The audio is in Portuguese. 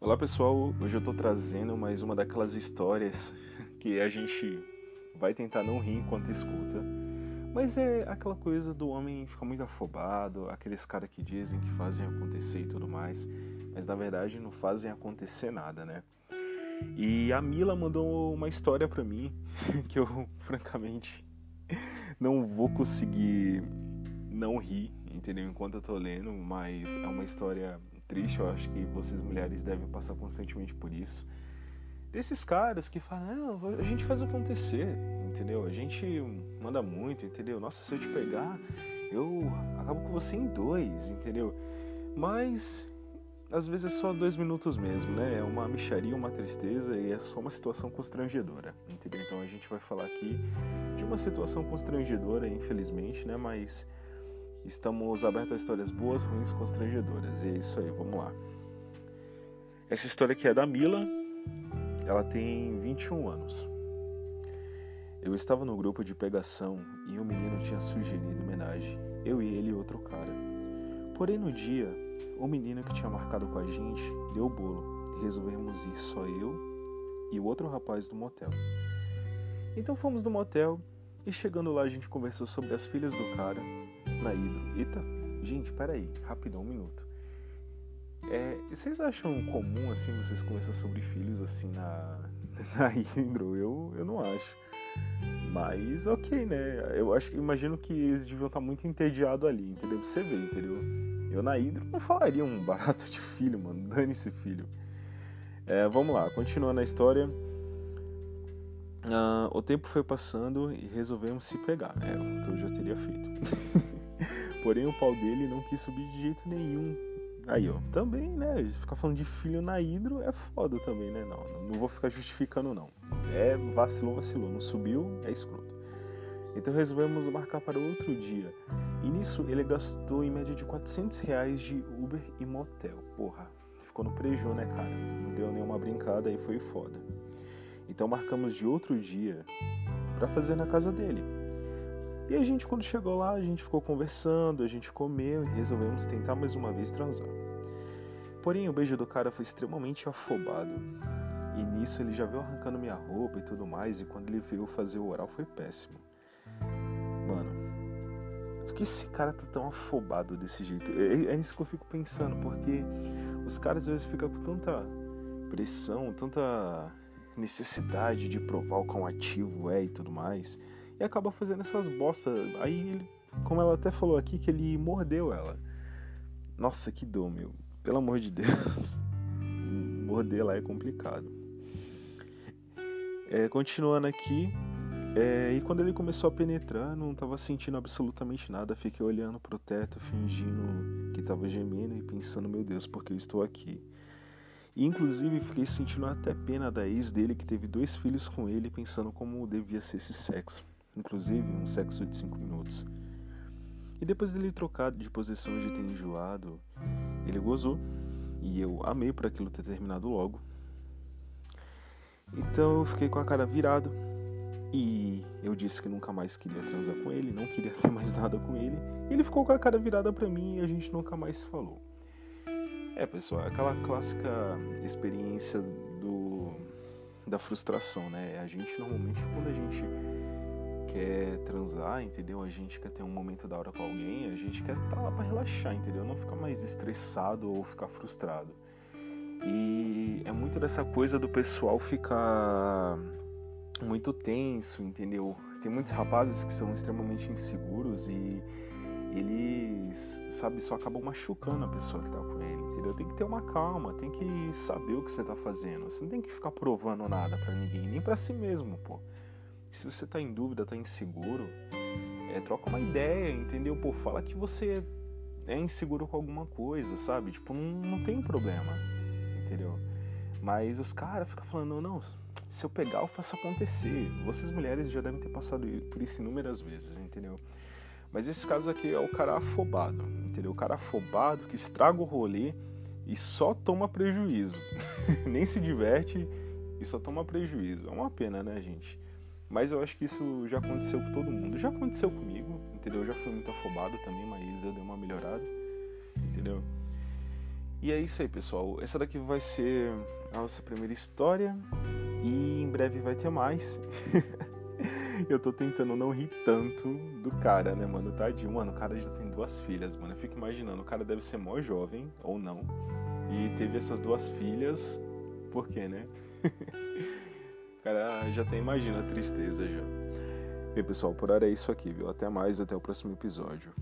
Olá pessoal, hoje eu tô trazendo mais uma daquelas histórias que a gente vai tentar não rir enquanto escuta. Mas é aquela coisa do homem ficar muito afobado, aqueles caras que dizem que fazem acontecer e tudo mais, mas na verdade não fazem acontecer nada, né? E a Mila mandou uma história para mim que eu francamente não vou conseguir não rir, entendeu? Enquanto eu tô lendo, mas é uma história triste, eu acho que vocês mulheres devem passar constantemente por isso. Desses caras que falam, a gente faz acontecer, entendeu? A gente manda muito, entendeu? Nossa, se eu te pegar, eu acabo com você em dois, entendeu? Mas às vezes é só dois minutos mesmo, né? É uma micharia, uma tristeza e é só uma situação constrangedora, entendeu? Então a gente vai falar aqui de uma situação constrangedora, infelizmente, né? Mas Estamos abertos a histórias boas, ruins, constrangedoras. E é isso aí, vamos lá. Essa história aqui é da Mila. Ela tem 21 anos. Eu estava no grupo de pegação e um menino tinha sugerido homenagem. Eu e ele e outro cara. Porém, no dia, o menino que tinha marcado com a gente deu o bolo e resolvemos ir só eu e o outro rapaz do motel. Então fomos no motel e chegando lá a gente conversou sobre as filhas do cara na Hidro. Eita, gente, peraí, rapidão, um minuto. É, vocês acham comum assim vocês conversar sobre filhos assim na, na Hidro? Eu, eu não acho. Mas ok, né? Eu acho imagino que eles deviam estar muito entediados ali, entendeu? Você vê, entendeu? Eu na Hidro não falaria um barato de filho, mano. Dane-se filho. É, vamos lá, continuando a história. Uh, o tempo foi passando e resolvemos se pegar, é o que eu já teria feito. Porém, o pau dele não quis subir de jeito nenhum. Aí, ó, também, né? Ficar falando de filho na hidro é foda também, né? Não, não vou ficar justificando, não. É vacilou, vacilou. Não subiu, é escroto. Então resolvemos marcar para outro dia. E nisso ele gastou em média de 400 reais de Uber e motel. Porra, ficou no preju, né, cara? Não deu nenhuma brincada aí, foi foda. Então marcamos de outro dia para fazer na casa dele. E a gente, quando chegou lá, a gente ficou conversando, a gente comeu e resolvemos tentar mais uma vez transar. Porém, o beijo do cara foi extremamente afobado. E nisso ele já veio arrancando minha roupa e tudo mais, e quando ele veio fazer o oral foi péssimo. Mano, por que esse cara tá tão afobado desse jeito? É, é nisso que eu fico pensando, porque os caras às vezes ficam com tanta pressão, tanta necessidade de provar o quão ativo é e tudo mais e acaba fazendo essas bostas. Aí, ele, como ela até falou aqui, que ele mordeu ela. Nossa, que dor, meu. Pelo amor de Deus. Morder lá é complicado. É, continuando aqui, é, e quando ele começou a penetrar, não estava sentindo absolutamente nada. Fiquei olhando pro teto, fingindo que estava gemendo e pensando: meu Deus, porque eu estou aqui. E, inclusive, fiquei sentindo até pena da ex dele que teve dois filhos com ele, pensando como devia ser esse sexo inclusive um sexo de 5 minutos. E depois dele trocar de posição de ter enjoado, ele gozou e eu amei por aquilo ter terminado logo. Então eu fiquei com a cara virada e eu disse que nunca mais queria transar com ele, não queria ter mais nada com ele. Ele ficou com a cara virada para mim e a gente nunca mais se falou. É, pessoal, aquela clássica experiência do da frustração, né? A gente normalmente quando a gente quer transar, entendeu? A gente quer ter um momento da hora com alguém, a gente quer estar tá lá para relaxar, entendeu? Não ficar mais estressado ou ficar frustrado. E é muito dessa coisa do pessoal ficar muito tenso, entendeu? Tem muitos rapazes que são extremamente inseguros e eles, sabe, só acabam machucando a pessoa que tá com ele, entendeu? Tem que ter uma calma, tem que saber o que você tá fazendo. Você não tem que ficar provando nada para ninguém, nem para si mesmo, pô. Se você tá em dúvida, tá inseguro, é, troca uma ideia, entendeu? Pô, fala que você é inseguro com alguma coisa, sabe? Tipo, não, não tem problema, entendeu? Mas os caras ficam falando, não, não, se eu pegar, eu faço acontecer. Vocês mulheres já devem ter passado por isso inúmeras vezes, entendeu? Mas esse caso aqui é o cara afobado, entendeu? O cara afobado que estraga o rolê e só toma prejuízo. Nem se diverte e só toma prejuízo. É uma pena, né, gente? Mas eu acho que isso já aconteceu com todo mundo. Já aconteceu comigo, entendeu? Eu já fui muito afobado também, mas eu dei uma melhorada, entendeu? E é isso aí, pessoal. Essa daqui vai ser a nossa primeira história e em breve vai ter mais. eu tô tentando não rir tanto do cara, né, mano? Tadinho, mano, o cara já tem duas filhas, mano. Eu fico imaginando, o cara deve ser mó jovem, ou não. E teve essas duas filhas, por quê, né? cara já tem, imagina a tristeza já. Bem, pessoal, por hora é isso aqui, viu? Até mais, até o próximo episódio.